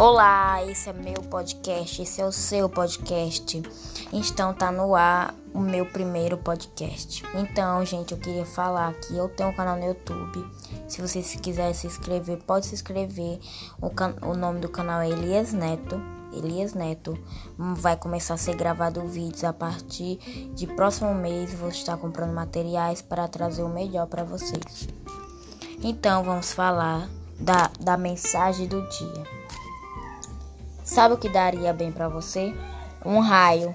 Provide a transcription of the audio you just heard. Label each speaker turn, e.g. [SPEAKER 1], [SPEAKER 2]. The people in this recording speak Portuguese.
[SPEAKER 1] Olá, esse é meu podcast, esse é o seu podcast. Então tá no ar o meu primeiro podcast. Então, gente, eu queria falar que eu tenho um canal no YouTube. Se você quiser se inscrever, pode se inscrever. O, can... o nome do canal é Elias Neto. Elias Neto vai começar a ser gravado vídeos a partir de próximo mês. Vou estar comprando materiais para trazer o melhor para vocês. Então, vamos falar da, da mensagem do dia. Sabe o que daria bem para você? Um raio.